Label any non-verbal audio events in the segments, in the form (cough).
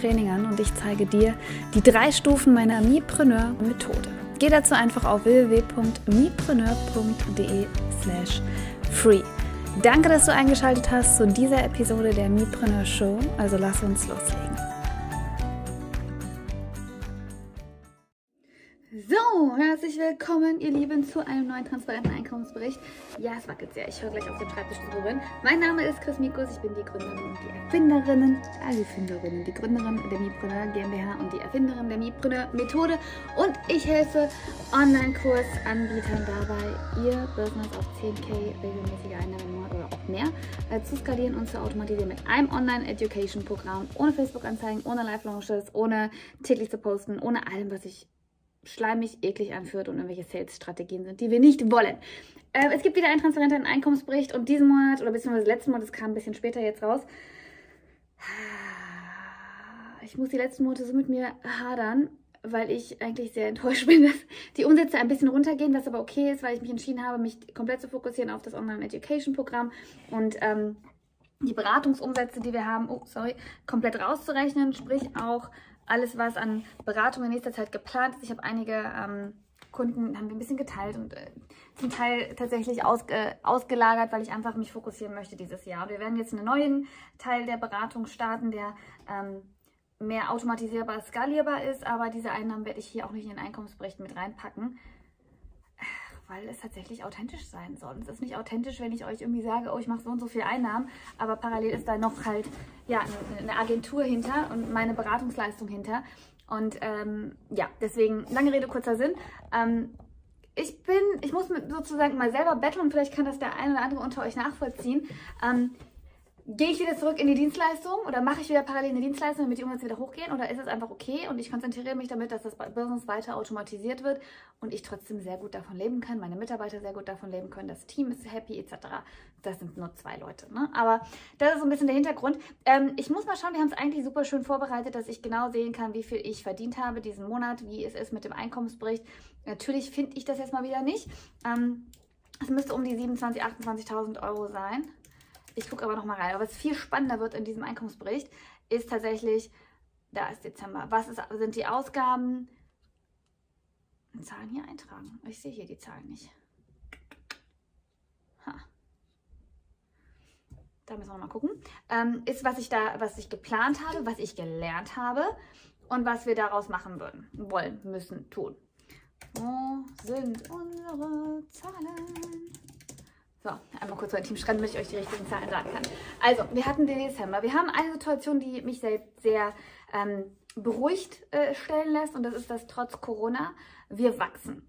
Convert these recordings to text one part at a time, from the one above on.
Training an und ich zeige dir die drei Stufen meiner Mipreneur-Methode. Geh dazu einfach auf www.mipreneur.de slash free. Danke, dass du eingeschaltet hast zu dieser Episode der Mipreneur Show. Also lass uns loslegen. So, herzlich willkommen, ihr Lieben, zu einem neuen transparenten Einkommensbericht. Ja, es wackelt sehr. Ich höre gleich auf dem Schreibtisch zu. Mein Name ist Chris Mikus. Ich bin die Gründerin und die Erfinderin, äh, die Erfinderin, die Gründerin der Mipreneur GmbH und die Erfinderin der Mipreneur Methode. Und ich helfe Online-Kursanbietern dabei, ihr Business auf 10k regelmäßige Einnahmen im Monat oder auch mehr äh, zu skalieren und zu automatisieren mit einem Online-Education-Programm, ohne Facebook-Anzeigen, ohne Live-Launches, ohne täglich zu posten, ohne allem, was ich schleimig, eklig anführt und irgendwelche Sales-Strategien sind, die wir nicht wollen. Äh, es gibt wieder einen transparenten Einkommensbericht und diesen Monat oder beziehungsweise letzten Monat, das kam ein bisschen später jetzt raus. Ich muss die letzten Monate so mit mir hadern, weil ich eigentlich sehr enttäuscht (laughs) bin, dass die Umsätze ein bisschen runtergehen, was aber okay ist, weil ich mich entschieden habe, mich komplett zu fokussieren auf das Online-Education-Programm und ähm, die Beratungsumsätze, die wir haben, oh, sorry, komplett rauszurechnen, sprich auch alles, was an Beratung in nächster Zeit geplant ist. Ich habe einige ähm, Kunden, haben wir ein bisschen geteilt und äh, zum Teil tatsächlich aus, ausgelagert, weil ich einfach mich fokussieren möchte dieses Jahr. Wir werden jetzt einen neuen Teil der Beratung starten, der ähm, mehr automatisierbar, skalierbar ist, aber diese Einnahmen werde ich hier auch nicht in den Einkommensbericht mit reinpacken weil es tatsächlich authentisch sein soll. Es ist nicht authentisch, wenn ich euch irgendwie sage, oh, ich mache so und so viel Einnahmen, aber parallel ist da noch halt ja, eine Agentur hinter und meine Beratungsleistung hinter. Und ähm, ja, deswegen, lange Rede, kurzer Sinn. Ähm, ich bin, ich muss sozusagen mal selber betteln, vielleicht kann das der eine oder andere unter euch nachvollziehen. Ähm, Gehe ich wieder zurück in die Dienstleistung oder mache ich wieder parallel eine Dienstleistung, damit die Umsätze wieder hochgehen? Oder ist es einfach okay und ich konzentriere mich damit, dass das Business weiter automatisiert wird und ich trotzdem sehr gut davon leben kann, meine Mitarbeiter sehr gut davon leben können, das Team ist happy etc. Das sind nur zwei Leute, ne? Aber das ist so ein bisschen der Hintergrund. Ähm, ich muss mal schauen, wir haben es eigentlich super schön vorbereitet, dass ich genau sehen kann, wie viel ich verdient habe diesen Monat, wie es ist mit dem Einkommensbericht. Natürlich finde ich das jetzt mal wieder nicht. Ähm, es müsste um die 27.000, 28.000 Euro sein. Ich gucke aber noch mal rein. Aber was viel spannender wird in diesem Einkommensbericht, ist tatsächlich, da ist Dezember. Was ist, sind die Ausgaben? Zahlen hier eintragen. Ich sehe hier die Zahlen nicht. Ha. Da müssen wir mal gucken. Ähm, ist, was ich da, was ich geplant habe, was ich gelernt habe und was wir daraus machen würden, wollen, müssen, tun. Wo sind unsere Zahlen? So, einmal kurz mein Team schreiben, damit ich euch die richtigen Zahlen sagen kann. Also, wir hatten den Dezember. Wir haben eine Situation, die mich sehr, sehr ähm, beruhigt äh, stellen lässt und das ist, dass trotz Corona wir wachsen.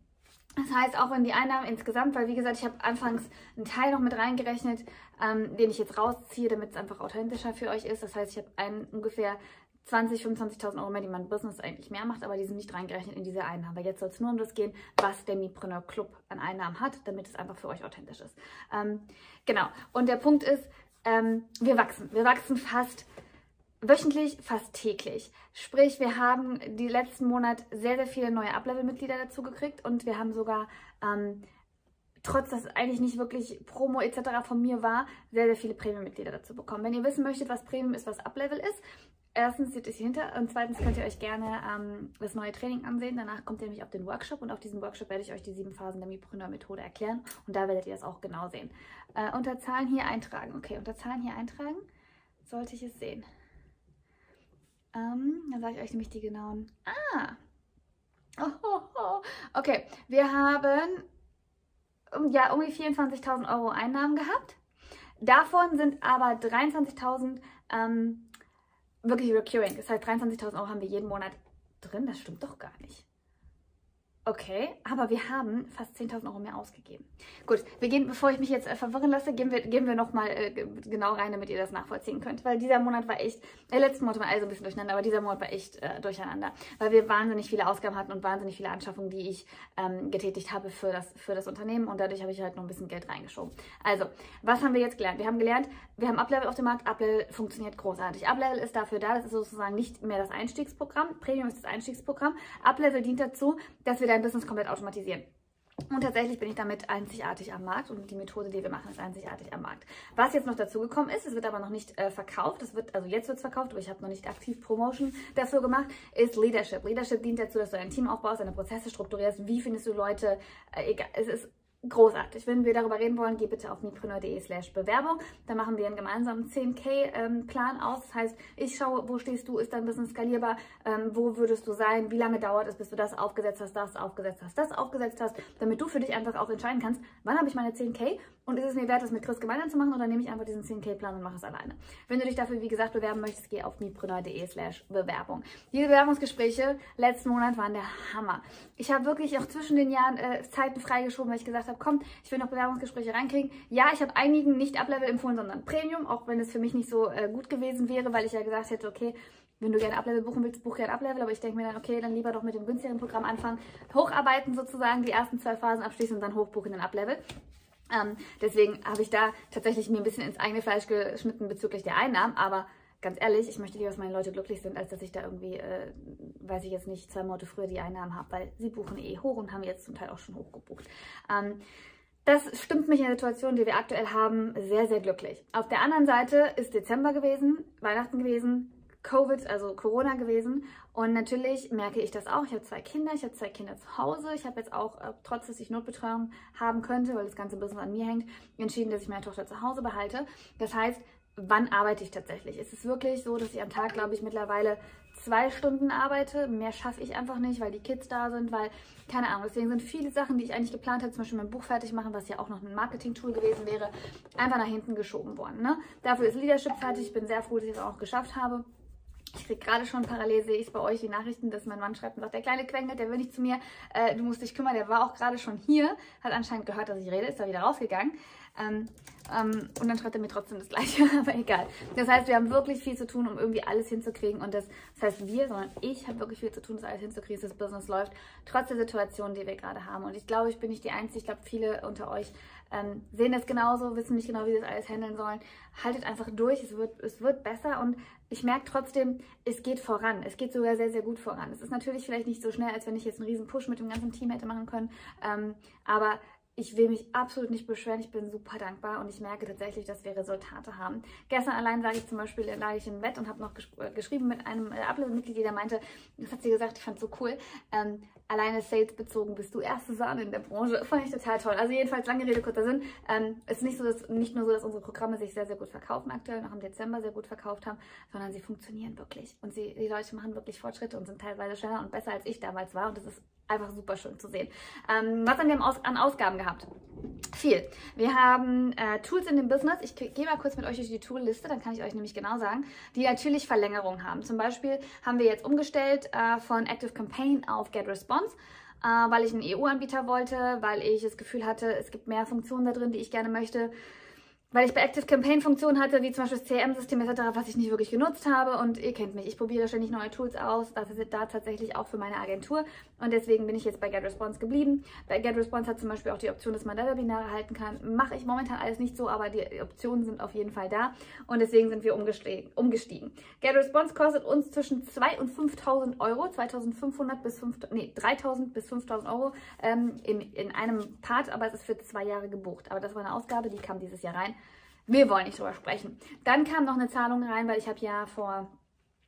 Das heißt, auch wenn die Einnahmen insgesamt, weil wie gesagt, ich habe anfangs einen Teil noch mit reingerechnet, ähm, den ich jetzt rausziehe, damit es einfach authentischer für euch ist. Das heißt, ich habe einen ungefähr 20, 25.000 Euro mehr, die mein Business eigentlich mehr macht, aber die sind nicht reingerechnet in diese Einnahmen. Weil jetzt soll es nur um das gehen, was der Mipreneur Club an Einnahmen hat, damit es einfach für euch authentisch ist. Ähm, genau. Und der Punkt ist, ähm, wir wachsen. Wir wachsen fast wöchentlich, fast täglich. Sprich, wir haben die letzten Monate sehr, sehr viele neue Uplevel-Mitglieder dazu gekriegt und wir haben sogar ähm, trotz dass eigentlich nicht wirklich Promo etc. von mir war, sehr, sehr viele Premium-Mitglieder dazu bekommen. Wenn ihr wissen möchtet, was Premium ist, was Uplevel ist, erstens seht ihr hier hinter und zweitens könnt ihr euch gerne ähm, das neue Training ansehen. Danach kommt ihr nämlich auf den Workshop und auf diesem Workshop werde ich euch die sieben Phasen der Mipreneur-Methode erklären und da werdet ihr das auch genau sehen. Äh, unter Zahlen hier eintragen. Okay, unter Zahlen hier eintragen sollte ich es sehen. Ähm, dann sage ich euch nämlich die genauen... Ah! Oh. (laughs) Okay, wir haben ja, die 24.000 Euro Einnahmen gehabt. Davon sind aber 23.000 ähm, wirklich recurring. Das heißt, 23.000 Euro haben wir jeden Monat drin. Das stimmt doch gar nicht. Okay, aber wir haben fast 10.000 Euro mehr ausgegeben. Gut, wir gehen, bevor ich mich jetzt äh, verwirren lasse, gehen wir, gehen wir nochmal äh, genau rein, damit ihr das nachvollziehen könnt. Weil dieser Monat war echt, äh, letzten Monat war alles ein bisschen durcheinander, aber dieser Monat war echt äh, durcheinander. Weil wir wahnsinnig viele Ausgaben hatten und wahnsinnig viele Anschaffungen, die ich ähm, getätigt habe für das, für das Unternehmen und dadurch habe ich halt noch ein bisschen Geld reingeschoben. Also, was haben wir jetzt gelernt? Wir haben gelernt, wir haben Uplevel auf dem Markt, Uplevel funktioniert großartig. Uplevel ist dafür da, das ist sozusagen nicht mehr das Einstiegsprogramm, Premium ist das Einstiegsprogramm. Uplevel dient dazu, dass wir dein Business komplett automatisieren. Und tatsächlich bin ich damit einzigartig am Markt und die Methode, die wir machen, ist einzigartig am Markt. Was jetzt noch dazu gekommen ist, es wird aber noch nicht äh, verkauft, es wird, also jetzt wird es verkauft, aber ich habe noch nicht aktiv Promotion dafür gemacht, ist Leadership. Leadership dient dazu, dass du ein Team aufbaust, deine Prozesse strukturierst, wie findest du Leute, äh, egal, es ist großartig. Wenn wir darüber reden wollen, geh bitte auf mipreneur.de slash Bewerbung. Da machen wir einen gemeinsamen 10k-Plan ähm, aus. Das heißt, ich schaue, wo stehst du, ist dein Business skalierbar, ähm, wo würdest du sein, wie lange dauert es, bis du das aufgesetzt hast, das aufgesetzt hast, das aufgesetzt hast, damit du für dich einfach auch entscheiden kannst, wann habe ich meine 10k und ist es mir wert, das mit Chris gemeinsam zu machen oder nehme ich einfach diesen 10k-Plan und mache es alleine. Wenn du dich dafür, wie gesagt, bewerben möchtest, geh auf mipreneur.de slash Bewerbung. Die Bewerbungsgespräche letzten Monat waren der Hammer. Ich habe wirklich auch zwischen den Jahren äh, Zeiten freigeschoben, weil ich gesagt habe, komm, ich will noch Bewerbungsgespräche reinkriegen. Ja, ich habe einigen nicht Uplevel empfohlen, sondern Premium, auch wenn es für mich nicht so äh, gut gewesen wäre, weil ich ja gesagt hätte, okay, wenn du gerne Uplevel buchen willst, buch gerne Uplevel, aber ich denke mir dann, okay, dann lieber doch mit dem günstigeren Programm anfangen, hocharbeiten sozusagen, die ersten zwei Phasen abschließen und dann hochbuchen in Uplevel. Ähm, deswegen habe ich da tatsächlich mir ein bisschen ins eigene Fleisch geschnitten bezüglich der Einnahmen, aber ganz ehrlich, ich möchte lieber, dass meine Leute glücklich sind, als dass ich da irgendwie, äh, weiß ich jetzt nicht, zwei Monate früher die Einnahmen habe, weil sie buchen eh hoch und haben jetzt zum Teil auch schon hochgebucht. Ähm, das stimmt mich in der Situation, die wir aktuell haben, sehr, sehr glücklich. Auf der anderen Seite ist Dezember gewesen, Weihnachten gewesen, Covid, also Corona gewesen. Und natürlich merke ich das auch. Ich habe zwei Kinder, ich habe zwei Kinder zu Hause. Ich habe jetzt auch, äh, trotz dass ich Notbetreuung haben könnte, weil das ganze Business an mir hängt, entschieden, dass ich meine Tochter zu Hause behalte. Das heißt, wann arbeite ich tatsächlich? Es ist wirklich so, dass ich am Tag, glaube ich, mittlerweile zwei Stunden arbeite. Mehr schaffe ich einfach nicht, weil die Kids da sind, weil, keine Ahnung, deswegen sind viele Sachen, die ich eigentlich geplant hatte, zum Beispiel mein Buch fertig machen, was ja auch noch ein Marketing-Tool gewesen wäre, einfach nach hinten geschoben worden. Ne? Dafür ist Leadership fertig. Ich bin sehr froh, dass ich es auch geschafft habe. Ich kriege gerade schon parallel, sehe ich bei euch, die Nachrichten, dass mein Mann schreibt und sagt, der kleine Quengel, der will nicht zu mir, äh, du musst dich kümmern, der war auch gerade schon hier, hat anscheinend gehört, dass ich rede, ist da wieder rausgegangen. Ähm, ähm, und dann schreibt er mir trotzdem das Gleiche, (laughs) aber egal. Das heißt, wir haben wirklich viel zu tun, um irgendwie alles hinzukriegen. Und das, das heißt wir, sondern ich habe wirklich viel zu tun, das alles hinzukriegen, dass das Business läuft, trotz der Situation, die wir gerade haben. Und ich glaube, ich bin nicht die Einzige, ich glaube, viele unter euch ähm, sehen das genauso, wissen nicht genau, wie sie das alles handeln sollen. Haltet einfach durch, es wird, es wird besser und ich merke trotzdem, es geht voran. Es geht sogar sehr, sehr gut voran. Es ist natürlich vielleicht nicht so schnell, als wenn ich jetzt einen riesen Push mit dem ganzen Team hätte machen können, ähm, aber ich will mich absolut nicht beschweren. Ich bin super dankbar und ich merke tatsächlich, dass wir Resultate haben. Gestern allein sage ich zum Beispiel, lag ich im Bett und habe noch äh, geschrieben mit einem äh, der meinte, das hat sie gesagt, ich fand es so cool. Ähm, alleine Sales bezogen bist du erste Sahne in der Branche. (laughs) Fand ich total toll. Also jedenfalls, lange Rede, kurzer Sinn. Ähm, es ist nicht, so, dass, nicht nur so, dass unsere Programme sich sehr, sehr gut verkaufen aktuell, noch im Dezember sehr gut verkauft haben, sondern sie funktionieren wirklich. Und sie, die Leute machen wirklich Fortschritte und sind teilweise schneller und besser, als ich damals war. Und das ist einfach super schön zu sehen. Ähm, was haben wir an Ausgaben gehabt? Viel. Wir haben äh, Tools in dem Business. Ich gehe mal kurz mit euch durch die Toolliste, dann kann ich euch nämlich genau sagen, die natürlich Verlängerung haben. Zum Beispiel haben wir jetzt umgestellt äh, von Active Campaign auf Get Response. Äh, weil ich einen EU-Anbieter wollte, weil ich das Gefühl hatte, es gibt mehr Funktionen da drin, die ich gerne möchte weil ich bei Active Campaign Funktionen hatte, wie zum Beispiel das CRM-System etc., was ich nicht wirklich genutzt habe. Und ihr kennt mich, ich probiere ständig neue Tools aus. Das ist da tatsächlich auch für meine Agentur. Und deswegen bin ich jetzt bei GetResponse geblieben. Bei GetResponse hat zum Beispiel auch die Option, dass man da Webinare halten kann. Mache ich momentan alles nicht so, aber die Optionen sind auf jeden Fall da. Und deswegen sind wir umgestiegen. GetResponse kostet uns zwischen 2.000 und 5.000 Euro, 2.500 bis 5, nee, 3.000 bis 5.000 Euro ähm, in, in einem Part, aber es ist für zwei Jahre gebucht. Aber das war eine Ausgabe, die kam dieses Jahr rein. Wir wollen nicht drüber sprechen. Dann kam noch eine Zahlung rein, weil ich habe ja vor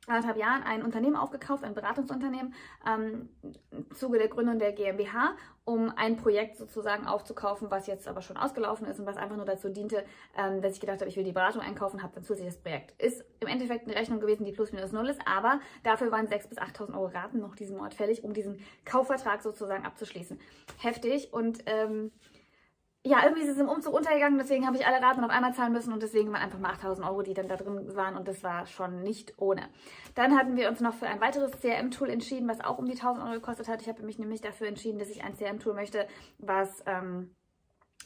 anderthalb Jahren ein Unternehmen aufgekauft, ein Beratungsunternehmen, ähm, im Zuge der Gründung der GmbH, um ein Projekt sozusagen aufzukaufen, was jetzt aber schon ausgelaufen ist und was einfach nur dazu diente, ähm, dass ich gedacht habe, ich will die Beratung einkaufen, habe dann zusätzlich das Projekt. Ist im Endeffekt eine Rechnung gewesen, die plus minus null ist, aber dafür waren 6.000 bis 8.000 Euro Raten noch diesen Monat fällig, um diesen Kaufvertrag sozusagen abzuschließen. Heftig und ähm, ja, irgendwie ist es im Umzug untergegangen, deswegen habe ich alle Raten auf einmal zahlen müssen und deswegen waren einfach mal 8000 Euro, die dann da drin waren und das war schon nicht ohne. Dann hatten wir uns noch für ein weiteres CRM-Tool entschieden, was auch um die 1000 Euro gekostet hat. Ich habe mich nämlich dafür entschieden, dass ich ein CRM-Tool möchte, was... Ähm,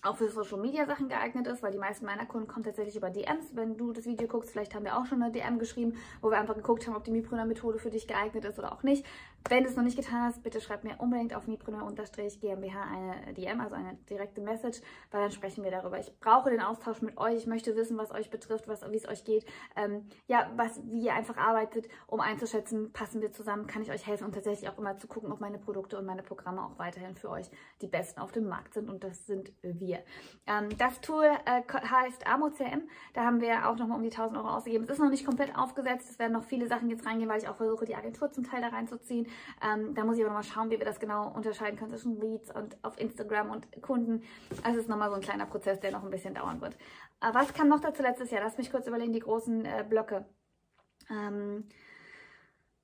auch für Social Media Sachen geeignet ist, weil die meisten meiner Kunden kommen tatsächlich über DMs. Wenn du das Video guckst, vielleicht haben wir auch schon eine DM geschrieben, wo wir einfach geguckt haben, ob die Mipreneur Methode für dich geeignet ist oder auch nicht. Wenn du es noch nicht getan hast, bitte schreib mir unbedingt auf mipreneur-gmbh eine DM, also eine direkte Message, weil dann sprechen wir darüber. Ich brauche den Austausch mit euch. Ich möchte wissen, was euch betrifft, wie es euch geht, ähm, ja, was, wie ihr einfach arbeitet, um einzuschätzen, passen wir zusammen, kann ich euch helfen und tatsächlich auch immer zu gucken, ob meine Produkte und meine Programme auch weiterhin für euch die besten auf dem Markt sind und das sind wir. Ähm, das Tool äh, heißt AmoCM. Da haben wir auch nochmal um die 1000 Euro ausgegeben. Es ist noch nicht komplett aufgesetzt. Es werden noch viele Sachen jetzt reingehen, weil ich auch versuche, die Agentur zum Teil da reinzuziehen. Ähm, da muss ich aber nochmal schauen, wie wir das genau unterscheiden können zwischen Leads und auf Instagram und Kunden. Also es ist nochmal so ein kleiner Prozess, der noch ein bisschen dauern wird. Äh, was kam noch dazu letztes Jahr? Lass mich kurz überlegen, die großen äh, Blöcke. Ähm,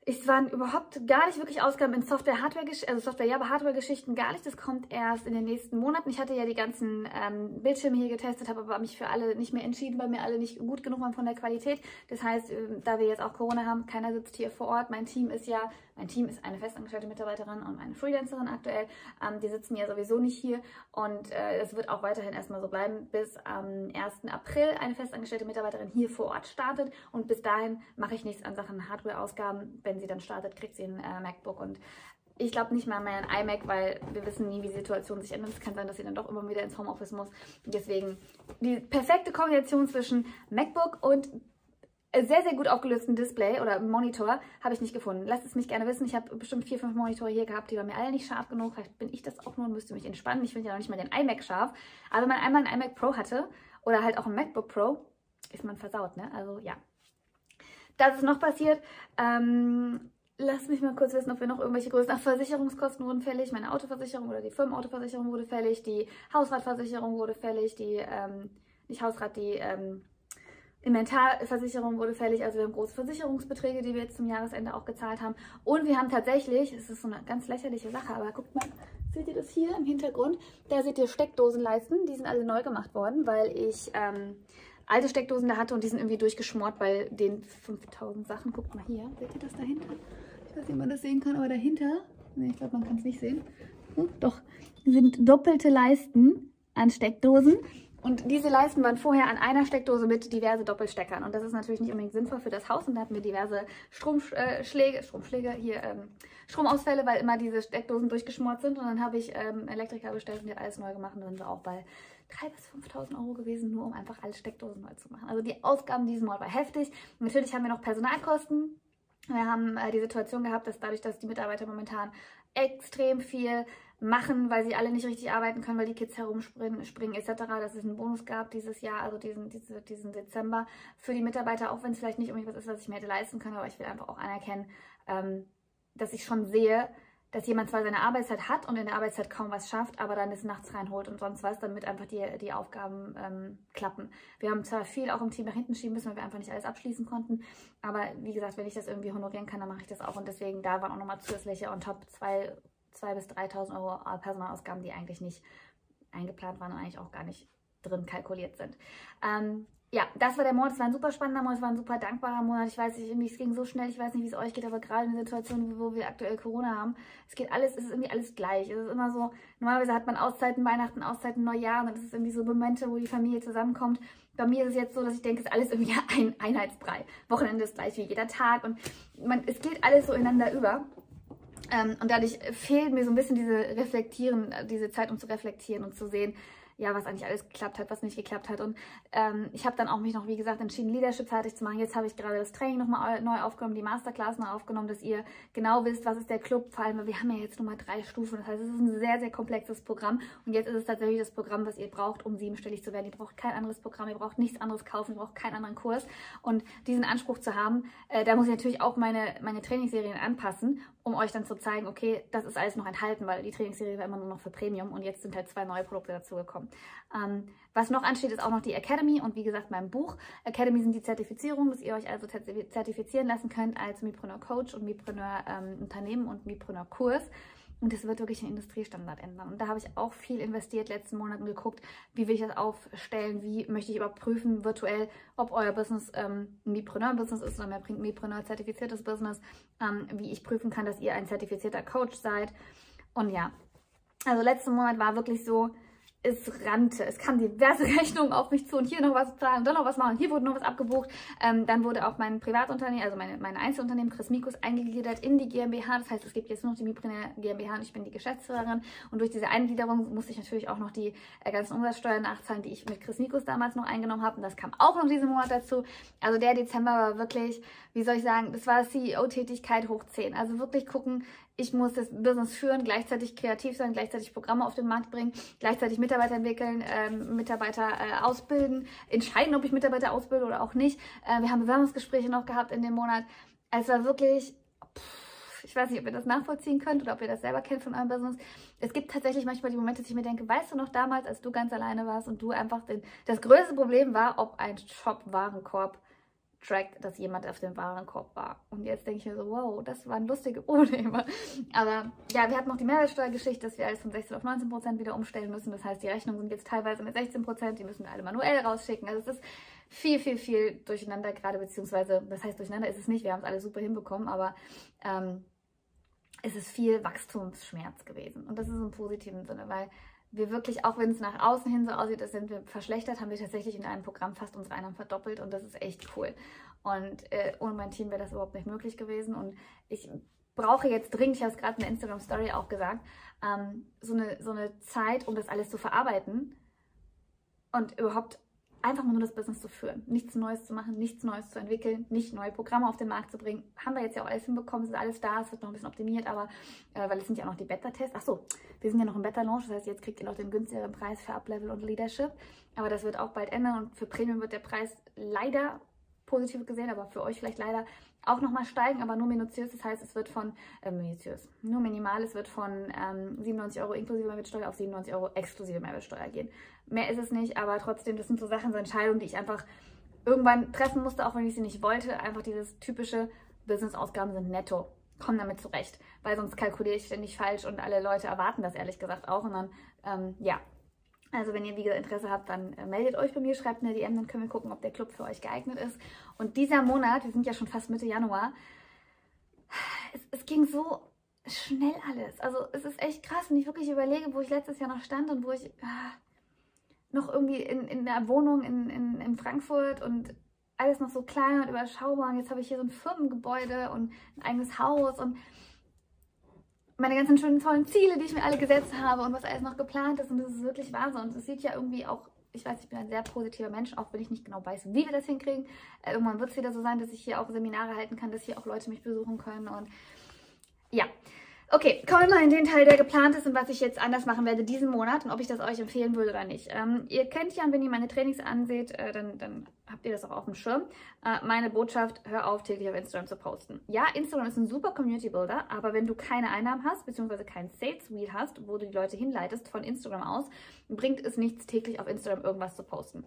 es waren überhaupt gar nicht wirklich Ausgaben in Software, Hardware, also Software, ja, aber Hardware-Geschichten gar nicht. Das kommt erst in den nächsten Monaten. Ich hatte ja die ganzen ähm, Bildschirme hier getestet, habe aber mich für alle nicht mehr entschieden, weil mir alle nicht gut genug waren von der Qualität. Das heißt, äh, da wir jetzt auch Corona haben, keiner sitzt hier vor Ort. Mein Team ist ja, mein Team ist eine festangestellte Mitarbeiterin und eine Freelancerin aktuell. Ähm, die sitzen ja sowieso nicht hier und äh, es wird auch weiterhin erstmal so bleiben, bis am 1. April eine festangestellte Mitarbeiterin hier vor Ort startet und bis dahin mache ich nichts an Sachen Hardware-Ausgaben, wenn wenn sie dann startet, kriegt sie ein äh, MacBook und ich glaube nicht mal mehr ein iMac, weil wir wissen nie, wie die Situation sich ändert. Es kann sein, dass sie dann doch immer wieder ins Homeoffice muss. Deswegen die perfekte Kombination zwischen MacBook und sehr, sehr gut aufgelösten Display oder Monitor habe ich nicht gefunden. Lasst es mich gerne wissen. Ich habe bestimmt vier, fünf Monitore hier gehabt, die waren mir alle nicht scharf genug. Vielleicht bin ich das auch nur und müsste mich entspannen. Ich finde ja noch nicht mal den iMac scharf. Aber wenn man einmal einen iMac Pro hatte oder halt auch ein MacBook Pro, ist man versaut, ne? Also ja, das ist noch passiert. Ähm, Lass mich mal kurz wissen, ob wir noch irgendwelche größeren Ach, Versicherungskosten wurden fällig. Meine Autoversicherung oder die Firmenautoversicherung wurde fällig. Die Hausratversicherung wurde fällig. Die, ähm, nicht Hausrat, die ähm, Inventarversicherung wurde fällig. Also wir haben große Versicherungsbeträge, die wir jetzt zum Jahresende auch gezahlt haben. Und wir haben tatsächlich, es ist so eine ganz lächerliche Sache, aber guckt mal, seht ihr das hier im Hintergrund? Da seht ihr Steckdosenleisten. Die sind alle neu gemacht worden, weil ich... Ähm, alte Steckdosen da hatte und die sind irgendwie durchgeschmort bei den 5000 Sachen. Guckt mal hier, seht ihr das dahinter? Ich weiß nicht, ob man das sehen kann, aber dahinter, ne, ich glaube, man kann es nicht sehen. Hm, doch, sind doppelte Leisten an Steckdosen. Und diese Leisten waren vorher an einer Steckdose mit diverse Doppelsteckern. Und das ist natürlich nicht unbedingt sinnvoll für das Haus. Und da hatten wir diverse Stromschläge, Stromschläge, hier ähm, Stromausfälle, weil immer diese Steckdosen durchgeschmort sind. Und dann habe ich ähm, Elektriker bestellt und die hat alles neu gemacht. Und dann sind wir auch bei 3.000 bis 5.000 Euro gewesen, nur um einfach alle Steckdosen neu zu machen. Also die Ausgaben diesen Mal war heftig. Natürlich haben wir noch Personalkosten. Wir haben äh, die Situation gehabt, dass dadurch, dass die Mitarbeiter momentan extrem viel machen, weil sie alle nicht richtig arbeiten können, weil die Kids herumspringen springen etc., dass es einen Bonus gab dieses Jahr, also diesen, diese, diesen Dezember für die Mitarbeiter, auch wenn es vielleicht nicht unbedingt was ist, was ich mir hätte leisten können, aber ich will einfach auch anerkennen, ähm, dass ich schon sehe, dass jemand zwar seine Arbeitszeit hat und in der Arbeitszeit kaum was schafft, aber dann es nachts reinholt und sonst was, damit einfach die, die Aufgaben ähm, klappen. Wir haben zwar viel auch im Team nach hinten schieben müssen, weil wir einfach nicht alles abschließen konnten, aber wie gesagt, wenn ich das irgendwie honorieren kann, dann mache ich das auch und deswegen da waren auch nochmal zusätzliche on top 2 bis 3.000 Euro Personalausgaben, die eigentlich nicht eingeplant waren und eigentlich auch gar nicht drin kalkuliert sind. Ähm, ja, das war der Monat. Es war ein super spannender Monat, es war ein super dankbarer Monat. Ich weiß nicht, es ging so schnell, ich weiß nicht, wie es euch geht, aber gerade in der Situation, wo wir aktuell Corona haben, es geht alles, es ist irgendwie alles gleich. Es ist immer so, normalerweise hat man Auszeiten, Weihnachten, Auszeiten, Neujahr und dann ist es irgendwie so Momente, wo die Familie zusammenkommt. Bei mir ist es jetzt so, dass ich denke, es ist alles irgendwie (laughs) ein Einheitsbrei. Wochenende ist gleich wie jeder Tag und man, es geht alles so ineinander über. Ähm, und dadurch fehlt mir so ein bisschen diese Reflektieren, diese Zeit, um zu reflektieren und zu sehen, ja, was eigentlich alles geklappt hat, was nicht geklappt hat. Und ähm, ich habe dann auch mich noch, wie gesagt, entschieden, Leadership fertig zu machen. Jetzt habe ich gerade das Training nochmal neu aufgenommen, die Masterclass neu aufgenommen, dass ihr genau wisst, was ist der Club. Vor allem, wir haben ja jetzt nochmal drei Stufen. Das heißt, es ist ein sehr, sehr komplexes Programm. Und jetzt ist es tatsächlich das Programm, was ihr braucht, um siebenstellig zu werden. Ihr braucht kein anderes Programm, ihr braucht nichts anderes kaufen, ihr braucht keinen anderen Kurs. Und diesen Anspruch zu haben, äh, da muss ich natürlich auch meine, meine Trainingsserien anpassen, um euch dann zu zeigen, okay, das ist alles noch enthalten, weil die Trainingsserie war immer nur noch für Premium und jetzt sind halt zwei neue Produkte dazugekommen. Ähm, was noch ansteht, ist auch noch die Academy und wie gesagt mein Buch. Academy sind die Zertifizierungen, dass ihr euch also zertifizieren lassen könnt als Mipreneur Coach und Mipreneur ähm, Unternehmen und Mipreneur Kurs. und das wird wirklich den Industriestandard ändern. Und da habe ich auch viel investiert letzten Monaten geguckt, wie will ich das aufstellen, wie möchte ich überprüfen virtuell, ob euer Business ähm, ein Mipreneur-Business ist oder ein Mipreneur-zertifiziertes Business, ähm, wie ich prüfen kann, dass ihr ein zertifizierter Coach seid. Und ja, also letzten Monat war wirklich so, es rannte. Es kamen diverse (laughs) Rechnungen auf mich zu und hier noch was zahlen und dann noch was machen. Hier wurde noch was abgebucht. Ähm, dann wurde auch mein Privatunternehmen, also meine, meine Einzelunternehmen Chris Mikus eingegliedert in die GmbH. Das heißt, es gibt jetzt nur noch die Mipreneur GmbH und ich bin die Geschäftsführerin. Und durch diese Eingliederung musste ich natürlich auch noch die äh, ganzen Umsatzsteuern nachzahlen, die ich mit Chris Mikus damals noch eingenommen habe. Und das kam auch noch diesen Monat dazu. Also der Dezember war wirklich, wie soll ich sagen, das war CEO-Tätigkeit hoch 10. Also wirklich gucken, ich muss das Business führen, gleichzeitig kreativ sein, gleichzeitig Programme auf den Markt bringen, gleichzeitig Mitarbeiter entwickeln, ähm, Mitarbeiter äh, ausbilden, entscheiden, ob ich Mitarbeiter ausbilde oder auch nicht. Äh, wir haben Bewerbungsgespräche noch gehabt in dem Monat. Es war wirklich, pff, ich weiß nicht, ob ihr das nachvollziehen könnt oder ob ihr das selber kennt von eurem Business. Es gibt tatsächlich manchmal die Momente, dass ich mir denke, weißt du noch damals, als du ganz alleine warst und du einfach den, das größte Problem war, ob ein Shop-Warenkorb trackt, dass jemand auf dem Warenkorb war. Und jetzt denke ich mir so, wow, das waren lustige Probleme. (laughs) Aber ja, wir hatten noch die Mehrwertsteuergeschichte, dass wir alles von 16 auf 19 Prozent wieder umstellen müssen. Das heißt, die Rechnungen sind jetzt teilweise mit 16 Prozent, die müssen wir alle manuell rausschicken. Also es ist viel, viel, viel durcheinander gerade, beziehungsweise, das heißt durcheinander ist es nicht, wir haben es alle super hinbekommen, aber ähm, es ist viel Wachstumsschmerz gewesen. Und das ist im positiven Sinne, weil wir wirklich, auch wenn es nach außen hin so aussieht, als sind wir verschlechtert, haben wir tatsächlich in einem Programm fast unsere Einnahmen verdoppelt und das ist echt cool. Und äh, ohne mein Team wäre das überhaupt nicht möglich gewesen und ich brauche jetzt dringend, ich habe es gerade in der Instagram-Story auch gesagt, ähm, so, eine, so eine Zeit, um das alles zu verarbeiten und überhaupt einfach nur das Business zu führen, nichts Neues zu machen, nichts Neues zu entwickeln, nicht neue Programme auf den Markt zu bringen. Haben wir jetzt ja auch alles hinbekommen, es ist alles da, es wird noch ein bisschen optimiert, aber äh, weil es sind ja auch noch die Beta-Tests. Achso, wir sind ja noch im Beta-Launch, das heißt, jetzt kriegt ihr noch den günstigeren Preis für Up-Level und Leadership. Aber das wird auch bald ändern und für Premium wird der Preis leider positiv gesehen, aber für euch vielleicht leider auch nochmal steigen, aber nur minutiös. Das heißt, es wird von, äh, minutiös, nur minimal, es wird von ähm, 97 Euro inklusive Mehrwertsteuer auf 97 Euro exklusive Mehrwertsteuer gehen. Mehr ist es nicht, aber trotzdem, das sind so Sachen, so Entscheidungen, die ich einfach irgendwann treffen musste, auch wenn ich sie nicht wollte. Einfach dieses typische Business-Ausgaben sind netto. Komm damit zurecht, weil sonst kalkuliere ich ständig falsch und alle Leute erwarten das ehrlich gesagt auch. Und dann, ähm, ja, also wenn ihr, wie gesagt, Interesse habt, dann äh, meldet euch bei mir, schreibt eine DM, dann können wir gucken, ob der Club für euch geeignet ist. Und dieser Monat, wir sind ja schon fast Mitte Januar, es, es ging so schnell alles. Also es ist echt krass, wenn ich wirklich überlege, wo ich letztes Jahr noch stand und wo ich ah, noch irgendwie in, in der Wohnung in, in, in Frankfurt und alles noch so klein und überschaubar. Und jetzt habe ich hier so ein Firmengebäude und ein eigenes Haus und meine ganzen schönen tollen Ziele, die ich mir alle gesetzt habe und was alles noch geplant ist. Und das ist wirklich Wahnsinn. Und es sieht ja irgendwie auch, ich weiß, ich bin ein sehr positiver Mensch, auch wenn ich nicht genau weiß, wie wir das hinkriegen. Äh, irgendwann wird es wieder so sein, dass ich hier auch Seminare halten kann, dass hier auch Leute mich besuchen können. Und ja, Okay, kommen wir mal in den Teil, der geplant ist und was ich jetzt anders machen werde diesen Monat und ob ich das euch empfehlen würde oder nicht. Ähm, ihr kennt ja, wenn ihr meine Trainings anseht, äh, dann, dann habt ihr das auch auf dem Schirm. Äh, meine Botschaft, hör auf, täglich auf Instagram zu posten. Ja, Instagram ist ein super Community Builder, aber wenn du keine Einnahmen hast, beziehungsweise kein Sales Wheel hast, wo du die Leute hinleitest von Instagram aus, bringt es nichts, täglich auf Instagram irgendwas zu posten.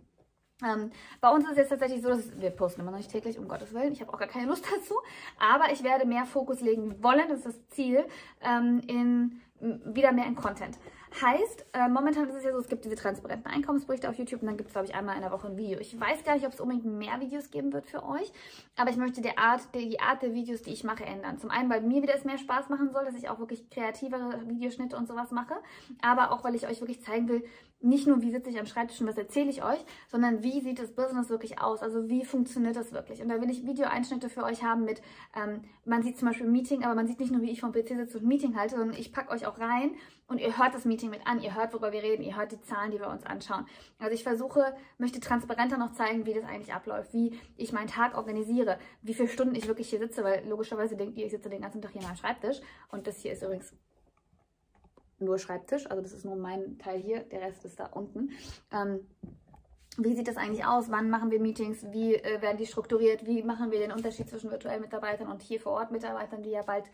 Ähm, bei uns ist es jetzt tatsächlich so, dass wir posten immer noch nicht täglich, um Gottes Willen. Ich habe auch gar keine Lust (laughs) dazu. Aber ich werde mehr Fokus legen wollen, das ist das Ziel, ähm, in wieder mehr in Content. Heißt, äh, momentan ist es ja so, es gibt diese transparenten Einkommensberichte auf YouTube und dann gibt es, glaube ich, einmal in der Woche ein Video. Ich weiß gar nicht, ob es unbedingt mehr Videos geben wird für euch, aber ich möchte die Art, die, die Art der Videos, die ich mache, ändern. Zum einen, weil mir wieder es mehr Spaß machen soll, dass ich auch wirklich kreativere Videoschnitte und sowas mache, aber auch, weil ich euch wirklich zeigen will, nicht nur, wie sitze ich am Schreibtisch und was erzähle ich euch, sondern wie sieht das Business wirklich aus? Also wie funktioniert das wirklich? Und da will ich Videoeinschnitte für euch haben mit, ähm, man sieht zum Beispiel Meeting, aber man sieht nicht nur, wie ich vom PC sitze und Meeting halte, sondern ich packe euch auch rein und ihr hört das Meeting mit an, ihr hört, worüber wir reden, ihr hört die Zahlen, die wir uns anschauen. Also ich versuche, möchte transparenter noch zeigen, wie das eigentlich abläuft, wie ich meinen Tag organisiere, wie viele Stunden ich wirklich hier sitze, weil logischerweise denkt ihr, ich sitze den ganzen Tag hier am Schreibtisch und das hier ist übrigens nur Schreibtisch, also das ist nur mein Teil hier, der Rest ist da unten. Ähm, wie sieht das eigentlich aus? Wann machen wir Meetings? Wie äh, werden die strukturiert? Wie machen wir den Unterschied zwischen virtuellen Mitarbeitern und hier vor Ort Mitarbeitern, die ja bald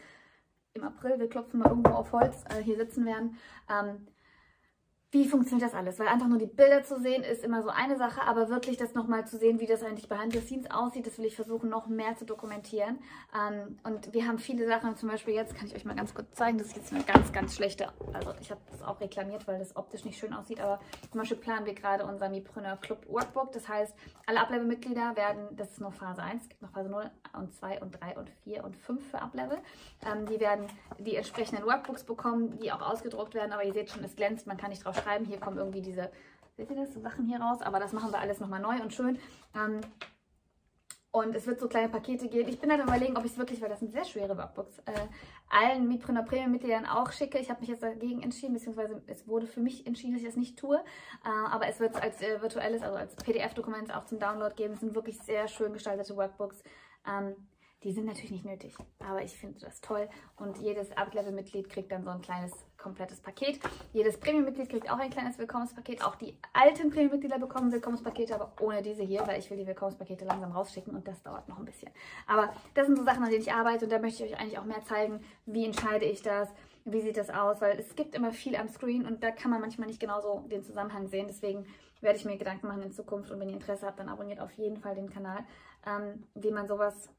im April, wir klopfen mal irgendwo auf Holz, äh, hier sitzen werden? Ähm, wie funktioniert das alles? Weil einfach nur die Bilder zu sehen ist immer so eine Sache, aber wirklich das nochmal zu sehen, wie das eigentlich behind the scenes aussieht, das will ich versuchen noch mehr zu dokumentieren. Ähm, und wir haben viele Sachen, zum Beispiel jetzt kann ich euch mal ganz kurz zeigen, das ist jetzt eine ganz, ganz schlechte, also ich habe das auch reklamiert, weil das optisch nicht schön aussieht, aber zum Beispiel planen wir gerade unser Mipreneur Club Workbook, das heißt, alle Ablevel-Mitglieder werden, das ist nur Phase 1, es gibt noch Phase 0 und 2 und 3 und 4 und 5 für Ablevel, ähm, die werden die entsprechenden Workbooks bekommen, die auch ausgedruckt werden, aber ihr seht schon, es glänzt, man kann nicht drauf schreiben. Hier kommen irgendwie diese, seht ihr das, Sachen hier raus, aber das machen wir alles nochmal neu und schön. Ähm, und es wird so kleine Pakete geben. Ich bin halt überlegen, ob ich es wirklich, weil das sind sehr schwere Workbooks, äh, allen Mietpreneur Premium-Mitgliedern auch schicke. Ich habe mich jetzt dagegen entschieden, beziehungsweise es wurde für mich entschieden, dass ich das nicht tue. Äh, aber es wird es als äh, virtuelles, also als PDF-Dokument auch zum Download geben. Es sind wirklich sehr schön gestaltete Workbooks. Ähm, die sind natürlich nicht nötig, aber ich finde das toll und jedes Up-Level-Mitglied kriegt dann so ein kleines, komplettes Paket. Jedes Premium-Mitglied kriegt auch ein kleines Willkommenspaket. Auch die alten Premium-Mitglieder bekommen Willkommenspakete, aber ohne diese hier, weil ich will die Willkommenspakete langsam rausschicken und das dauert noch ein bisschen. Aber das sind so Sachen, an denen ich arbeite und da möchte ich euch eigentlich auch mehr zeigen, wie entscheide ich das, wie sieht das aus, weil es gibt immer viel am Screen und da kann man manchmal nicht genau so den Zusammenhang sehen. Deswegen werde ich mir Gedanken machen in Zukunft und wenn ihr Interesse habt, dann abonniert auf jeden Fall den Kanal, ähm, wie man sowas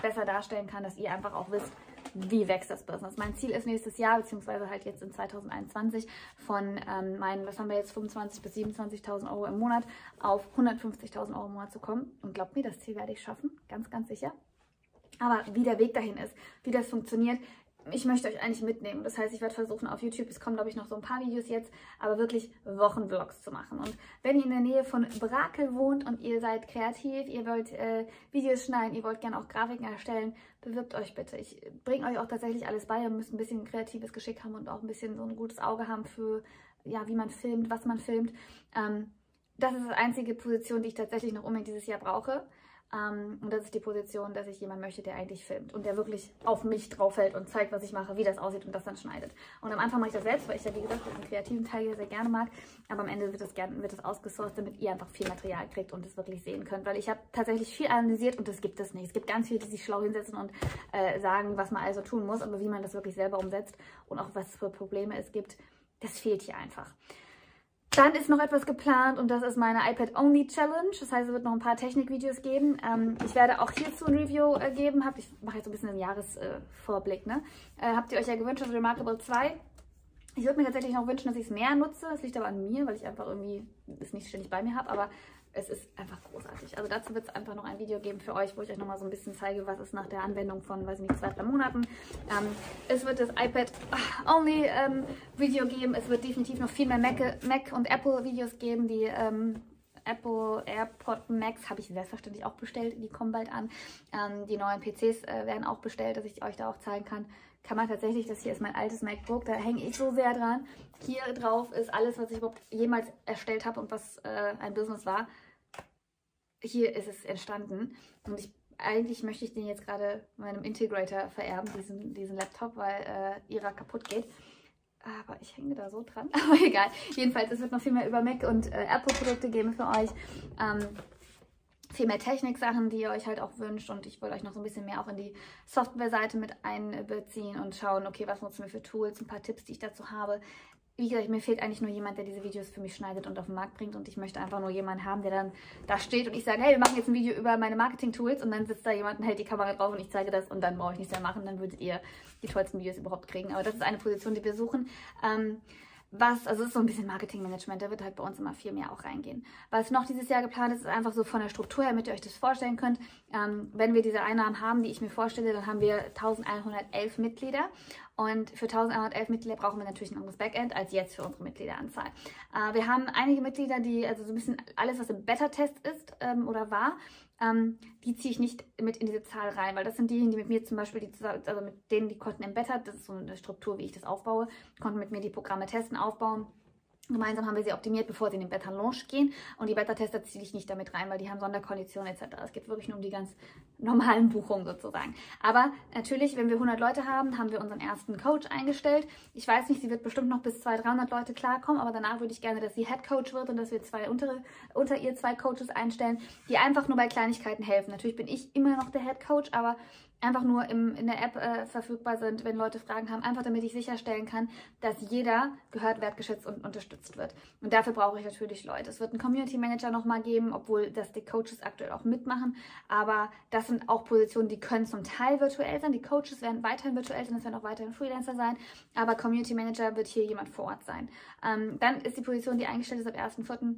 besser darstellen kann, dass ihr einfach auch wisst, wie wächst das Business. Mein Ziel ist nächstes Jahr, beziehungsweise halt jetzt in 2021, von ähm, meinen, was haben wir jetzt, 25.000 bis 27.000 Euro im Monat auf 150.000 Euro im Monat zu kommen. Und glaubt mir, das Ziel werde ich schaffen, ganz, ganz sicher. Aber wie der Weg dahin ist, wie das funktioniert, ich möchte euch eigentlich mitnehmen. Das heißt, ich werde versuchen auf YouTube, es kommen glaube ich noch so ein paar Videos jetzt, aber wirklich Wochenvlogs zu machen. Und wenn ihr in der Nähe von Brakel wohnt und ihr seid kreativ, ihr wollt äh, Videos schneiden, ihr wollt gerne auch Grafiken erstellen, bewirbt euch bitte. Ich bringe euch auch tatsächlich alles bei. Ihr müsst ein bisschen kreatives Geschick haben und auch ein bisschen so ein gutes Auge haben für, ja, wie man filmt, was man filmt. Ähm, das ist die einzige Position, die ich tatsächlich noch unbedingt dieses Jahr brauche. Ähm, und das ist die Position, dass ich jemanden möchte, der eigentlich filmt und der wirklich auf mich drauf hält und zeigt, was ich mache, wie das aussieht und das dann schneidet. Und am Anfang mache ich das selbst, weil ich ja, wie gesagt, den kreativen Teil hier sehr gerne mag. Aber am Ende wird das, gern, wird das ausgesourced, damit ihr einfach viel Material kriegt und es wirklich sehen könnt. Weil ich habe tatsächlich viel analysiert und das gibt es nicht. Es gibt ganz viele, die sich schlau hinsetzen und äh, sagen, was man also tun muss, aber wie man das wirklich selber umsetzt und auch was für Probleme es gibt, das fehlt hier einfach. Dann ist noch etwas geplant und das ist meine iPad-Only Challenge. Das heißt, es wird noch ein paar Technikvideos geben. Ähm, ich werde auch hierzu ein Review äh, geben. Hab, ich mache jetzt so ein bisschen einen Jahresvorblick. Äh, ne? äh, habt ihr euch ja gewünscht, das Remarkable 2. Ich würde mir tatsächlich noch wünschen, dass ich es mehr nutze. Das liegt aber an mir, weil ich einfach irgendwie es nicht ständig bei mir habe. Aber es ist einfach großartig. Also dazu wird es einfach noch ein Video geben für euch, wo ich euch nochmal so ein bisschen zeige, was ist nach der Anwendung von, weiß ich nicht, zwei, drei Monaten. Ähm, es wird das iPad Only ähm, Video geben. Es wird definitiv noch viel mehr Mac, Mac und Apple Videos geben. Die ähm, Apple AirPod Max habe ich selbstverständlich auch bestellt. Die kommen bald an. Ähm, die neuen PCs äh, werden auch bestellt, dass ich euch da auch zeigen kann. Kann man tatsächlich, das hier ist mein altes MacBook, da hänge ich so sehr dran. Hier drauf ist alles, was ich überhaupt jemals erstellt habe und was äh, ein Business war hier ist es entstanden. Und ich, eigentlich möchte ich den jetzt gerade meinem Integrator vererben, diesen, diesen Laptop, weil äh, ihrer kaputt geht. Aber ich hänge da so dran. (laughs) Aber egal. Jedenfalls, es wird noch viel mehr über Mac und äh, Apple-Produkte geben für euch. Ähm, viel mehr Technik-Sachen, die ihr euch halt auch wünscht. Und ich wollte euch noch so ein bisschen mehr auch in die Software-Seite mit einbeziehen und schauen, okay, was nutzen wir für Tools, ein paar Tipps, die ich dazu habe wie gesagt, mir fehlt eigentlich nur jemand, der diese Videos für mich schneidet und auf den Markt bringt. Und ich möchte einfach nur jemanden haben, der dann da steht und ich sage, hey, wir machen jetzt ein Video über meine Marketing-Tools. Und dann sitzt da jemand und hält die Kamera drauf und ich zeige das und dann brauche ich nichts mehr machen. Dann würdet ihr die tollsten Videos überhaupt kriegen. Aber das ist eine Position, die wir suchen. Ähm, was, also es ist so ein bisschen Marketingmanagement, da wird halt bei uns immer viel mehr auch reingehen. Was noch dieses Jahr geplant ist, ist einfach so von der Struktur her, damit ihr euch das vorstellen könnt. Ähm, wenn wir diese Einnahmen haben, die ich mir vorstelle, dann haben wir 1111 Mitglieder und für 1111 Mitglieder brauchen wir natürlich ein anderes Backend als jetzt für unsere Mitgliederanzahl. Äh, wir haben einige Mitglieder, die, also so ein bisschen alles, was im Beta-Test ist ähm, oder war, ähm, die ziehe ich nicht mit in diese Zahl rein, weil das sind diejenigen, die mit mir zum Beispiel, die, also mit denen, die konnten im Beta, das ist so eine Struktur, wie ich das aufbaue, konnten mit mir die Programme testen, aufbauen Gemeinsam haben wir sie optimiert, bevor sie in den Beta-Launch gehen. Und die Beta-Tester ziehe ich nicht damit rein, weil die haben Sonderkonditionen etc. Es geht wirklich nur um die ganz normalen Buchungen sozusagen. Aber natürlich, wenn wir 100 Leute haben, haben wir unseren ersten Coach eingestellt. Ich weiß nicht, sie wird bestimmt noch bis 200, 300 Leute klarkommen, aber danach würde ich gerne, dass sie Head Coach wird und dass wir zwei unter, unter ihr zwei Coaches einstellen, die einfach nur bei Kleinigkeiten helfen. Natürlich bin ich immer noch der Head Coach, aber einfach nur im, in der App äh, verfügbar sind, wenn Leute Fragen haben, einfach damit ich sicherstellen kann, dass jeder gehört, wertgeschätzt und unterstützt wird. Und dafür brauche ich natürlich Leute. Es wird einen Community Manager nochmal geben, obwohl das die Coaches aktuell auch mitmachen. Aber das sind auch Positionen, die können zum Teil virtuell sein. Die Coaches werden weiterhin virtuell sein, es werden auch weiterhin Freelancer sein. Aber Community Manager wird hier jemand vor Ort sein. Ähm, dann ist die Position, die eingestellt ist ab 1.4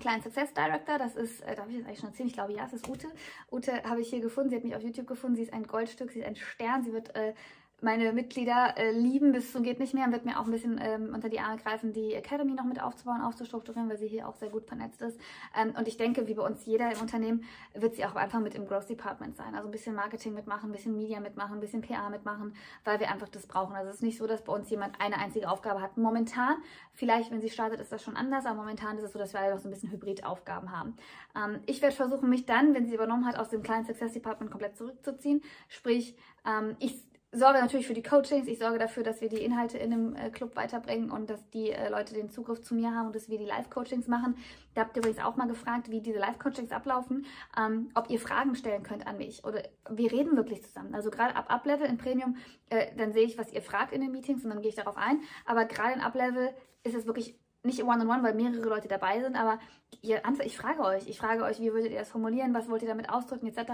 Client Success Director, das ist, äh, darf ich das eigentlich schon erzählen? Ich glaube, ja, es ist Ute. Ute habe ich hier gefunden, sie hat mich auf YouTube gefunden, sie ist ein Goldstück, sie ist ein Stern, sie wird äh, meine Mitglieder äh, lieben bis zum geht nicht mehr und wird mir auch ein bisschen ähm, unter die Arme greifen, die Academy noch mit aufzubauen, aufzustrukturieren, weil sie hier auch sehr gut vernetzt ist. Ähm, und ich denke, wie bei uns jeder im Unternehmen, wird sie auch einfach mit im Growth Department sein. Also ein bisschen Marketing mitmachen, ein bisschen Media mitmachen, ein bisschen PA mitmachen, weil wir einfach das brauchen. Also es ist nicht so, dass bei uns jemand eine einzige Aufgabe hat. Momentan, vielleicht wenn sie startet, ist das schon anders, aber momentan ist es so, dass wir alle noch so ein bisschen Hybrid-Aufgaben haben. Ähm, ich werde versuchen, mich dann, wenn sie übernommen hat, aus dem kleinen Success Department komplett zurückzuziehen. Sprich, ähm, ich sorge natürlich für die Coachings, ich sorge dafür, dass wir die Inhalte in dem äh, Club weiterbringen und dass die äh, Leute den Zugriff zu mir haben und dass wir die Live-Coachings machen. Da habt ihr übrigens auch mal gefragt, wie diese Live-Coachings ablaufen, ähm, ob ihr Fragen stellen könnt an mich oder wir reden wirklich zusammen. Also gerade ab Up-Level in Premium, äh, dann sehe ich, was ihr fragt in den Meetings und dann gehe ich darauf ein. Aber gerade in Up-Level ist es wirklich nicht one-on-one, -on -one, weil mehrere Leute dabei sind, aber ihr, ich frage euch, ich frage euch, wie würdet ihr das formulieren, was wollt ihr damit ausdrücken, etc.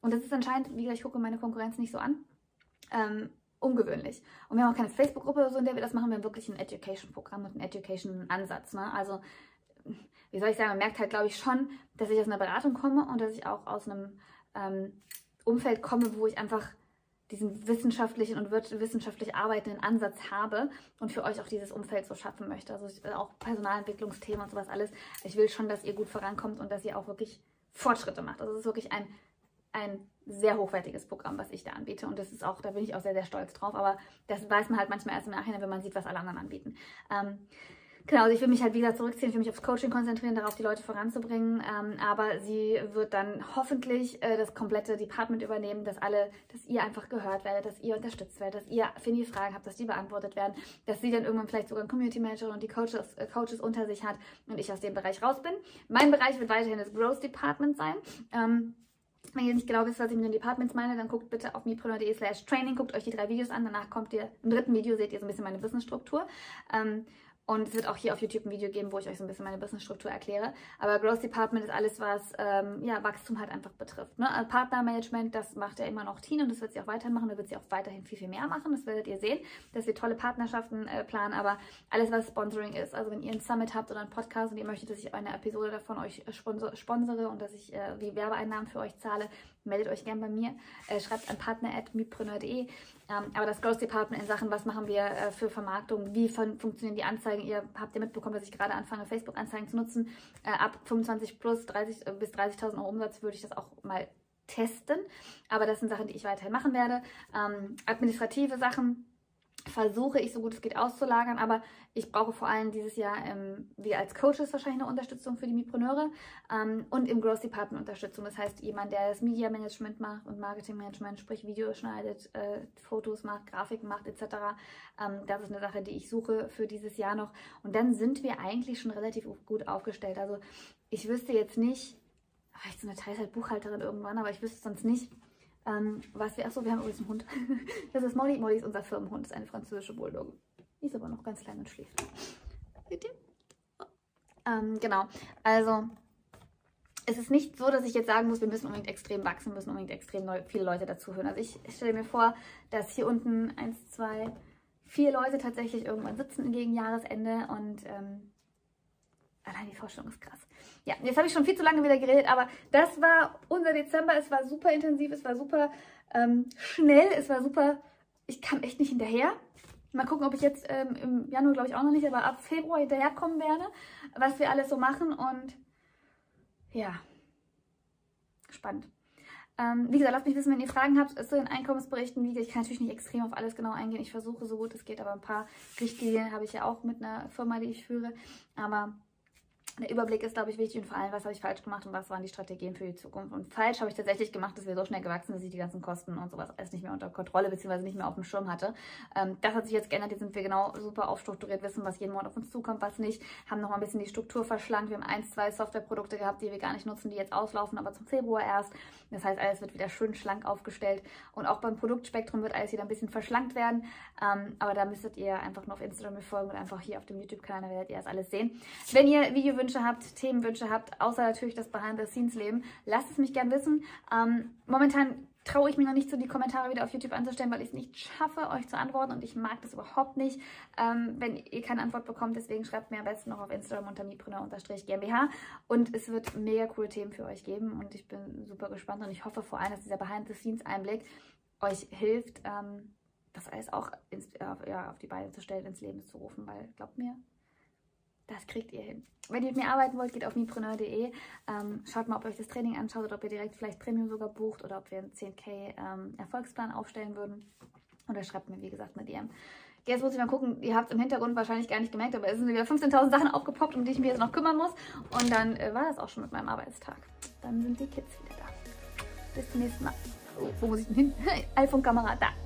Und das ist anscheinend, wie gesagt, ich gucke meine Konkurrenz nicht so an ähm, ungewöhnlich. Und wir haben auch keine Facebook-Gruppe oder so, in der wir das machen. Wir haben wirklich ein Education-Programm und einen Education-Ansatz. Ne? Also, wie soll ich sagen, man merkt halt, glaube ich, schon, dass ich aus einer Beratung komme und dass ich auch aus einem ähm, Umfeld komme, wo ich einfach diesen wissenschaftlichen und wissenschaftlich arbeitenden Ansatz habe und für euch auch dieses Umfeld so schaffen möchte. Also auch Personalentwicklungsthemen und sowas alles. Ich will schon, dass ihr gut vorankommt und dass ihr auch wirklich Fortschritte macht. Also es ist wirklich ein ein sehr hochwertiges Programm, was ich da anbiete. Und das ist auch, da bin ich auch sehr, sehr stolz drauf. Aber das weiß man halt manchmal erst im Nachhinein, wenn man sieht, was alle anderen anbieten. Ähm, genau, also ich will mich halt wieder zurückziehen, ich will mich aufs Coaching konzentrieren, darauf die Leute voranzubringen. Ähm, aber sie wird dann hoffentlich äh, das komplette Department übernehmen, dass alle, dass ihr einfach gehört werdet, dass ihr unterstützt werdet, dass ihr, wenn ihr Fragen habt, dass die beantwortet werden, dass sie dann irgendwann vielleicht sogar ein Community Manager und die Coaches, äh, Coaches unter sich hat und ich aus dem Bereich raus bin. Mein Bereich wird weiterhin das Growth Department sein. Ähm, wenn ihr nicht genau wisst, was ich mit den Departments meine, dann guckt bitte auf mipreneur.de slash training, guckt euch die drei Videos an. Danach kommt ihr, im dritten Video seht ihr so ein bisschen meine Wissensstruktur. Ähm, und es wird auch hier auf YouTube ein Video geben, wo ich euch so ein bisschen meine Businessstruktur erkläre. Aber Growth Department ist alles, was ähm, ja, Wachstum halt einfach betrifft. Ne? Also Partnermanagement, das macht ja immer noch Tina und das wird sie auch weiterhin machen. Da wird sie auch weiterhin viel, viel mehr machen. Das werdet ihr sehen, dass wir tolle Partnerschaften äh, planen. Aber alles, was Sponsoring ist, also wenn ihr ein Summit habt oder einen Podcast und ihr möchtet, dass ich eine Episode davon euch sponsor sponsere und dass ich äh, die Werbeeinnahmen für euch zahle, meldet euch gerne bei mir. Äh, schreibt an partner.mipreneur.de. Ähm, aber das Growth Department in Sachen, was machen wir äh, für Vermarktung, wie fun funktionieren die Anzeigen, ihr habt ja mitbekommen, dass ich gerade anfange, Facebook-Anzeigen zu nutzen. Äh, ab 25 plus 30 äh, bis 30.000 Euro Umsatz würde ich das auch mal testen. Aber das sind Sachen, die ich weiterhin machen werde. Ähm, administrative Sachen versuche ich so gut es geht auszulagern, aber ich brauche vor allem dieses Jahr, ähm, wir als Coaches wahrscheinlich eine Unterstützung für die Mipreneure ähm, und im Growth Department Unterstützung. Das heißt, jemand, der das Media Management macht und Marketing Management, sprich Videos schneidet, äh, Fotos macht, Grafiken macht etc. Ähm, das ist eine Sache, die ich suche für dieses Jahr noch. Und dann sind wir eigentlich schon relativ gut aufgestellt. Also ich wüsste jetzt nicht, vielleicht so eine Teilzeit-Buchhalterin irgendwann, aber ich wüsste sonst nicht, ähm, was wir, achso, wir haben übrigens einen Hund. (laughs) Das ist Molly. Molly ist unser Firmenhund, ist eine französische Bulldogge. Die ist aber noch ganz klein und schläft. Bitte? Ähm, genau, also es ist nicht so, dass ich jetzt sagen muss, wir müssen unbedingt extrem wachsen, müssen unbedingt extrem neu, viele Leute dazuhören. Also ich stelle mir vor, dass hier unten eins, zwei, vier Leute tatsächlich irgendwann sitzen gegen Jahresende und ähm, allein die Vorstellung ist krass. Ja, jetzt habe ich schon viel zu lange wieder geredet, aber das war unser Dezember. Es war super intensiv, es war super ähm, schnell, es war super, ich kam echt nicht hinterher. Mal gucken, ob ich jetzt ähm, im Januar, glaube ich, auch noch nicht, aber ab Februar hinterherkommen werde, was wir alles so machen und ja, spannend. Ähm, wie gesagt, lasst mich wissen, wenn ihr Fragen habt zu den Einkommensberichten. Wie ich kann natürlich nicht extrem auf alles genau eingehen. Ich versuche so gut es geht, aber ein paar Richtlinien habe ich ja auch mit einer Firma, die ich führe. Aber der Überblick ist, glaube ich, wichtig und vor allem, was habe ich falsch gemacht und was waren die Strategien für die Zukunft. Und falsch habe ich tatsächlich gemacht, dass wir so schnell gewachsen sind, dass ich die ganzen Kosten und sowas alles nicht mehr unter Kontrolle bzw. nicht mehr auf dem Schirm hatte. Ähm, das hat sich jetzt geändert. Jetzt sind wir genau super aufstrukturiert, wissen, was jeden Monat auf uns zukommt, was nicht. Haben noch mal ein bisschen die Struktur verschlankt. Wir haben ein, zwei Softwareprodukte gehabt, die wir gar nicht nutzen, die jetzt auslaufen, aber zum Februar erst. Das heißt, alles wird wieder schön schlank aufgestellt. Und auch beim Produktspektrum wird alles wieder ein bisschen verschlankt werden. Ähm, aber da müsstet ihr einfach nur auf Instagram folgen und einfach hier auf dem YouTube-Kanal, werdet ihr das alles sehen. Wenn ihr Videowünsche habt, Themen Wünsche habt, außer natürlich das Behind-the-Scenes-Leben, lasst es mich gern wissen. Ähm, momentan traue ich mir noch nicht so, die Kommentare wieder auf YouTube anzustellen, weil ich es nicht schaffe, euch zu antworten und ich mag das überhaupt nicht, ähm, wenn ihr keine Antwort bekommt. Deswegen schreibt mir am besten noch auf Instagram unter mipreneur-gmbh und es wird mega coole Themen für euch geben und ich bin super gespannt und ich hoffe vor allem, dass dieser Behind-the-Scenes-Einblick euch hilft, ähm, das alles auch ins, äh, ja, auf die Beine zu stellen, ins Leben zu rufen, weil glaubt mir, das kriegt ihr hin. Wenn ihr mit mir arbeiten wollt, geht auf mipreneur.de. Ähm, schaut mal, ob ihr euch das Training anschaut oder ob ihr direkt vielleicht Premium sogar bucht oder ob wir einen 10k ähm, Erfolgsplan aufstellen würden. Oder schreibt mir, wie gesagt, eine DM. Jetzt muss ich mal gucken, ihr habt es im Hintergrund wahrscheinlich gar nicht gemerkt, aber es sind wieder 15.000 Sachen aufgepoppt, um die ich mich jetzt noch kümmern muss. Und dann äh, war das auch schon mit meinem Arbeitstag. Dann sind die Kids wieder da. Bis zum nächsten Mal. Oh, wo muss ich denn hin? (laughs) iPhone-Kamera, da.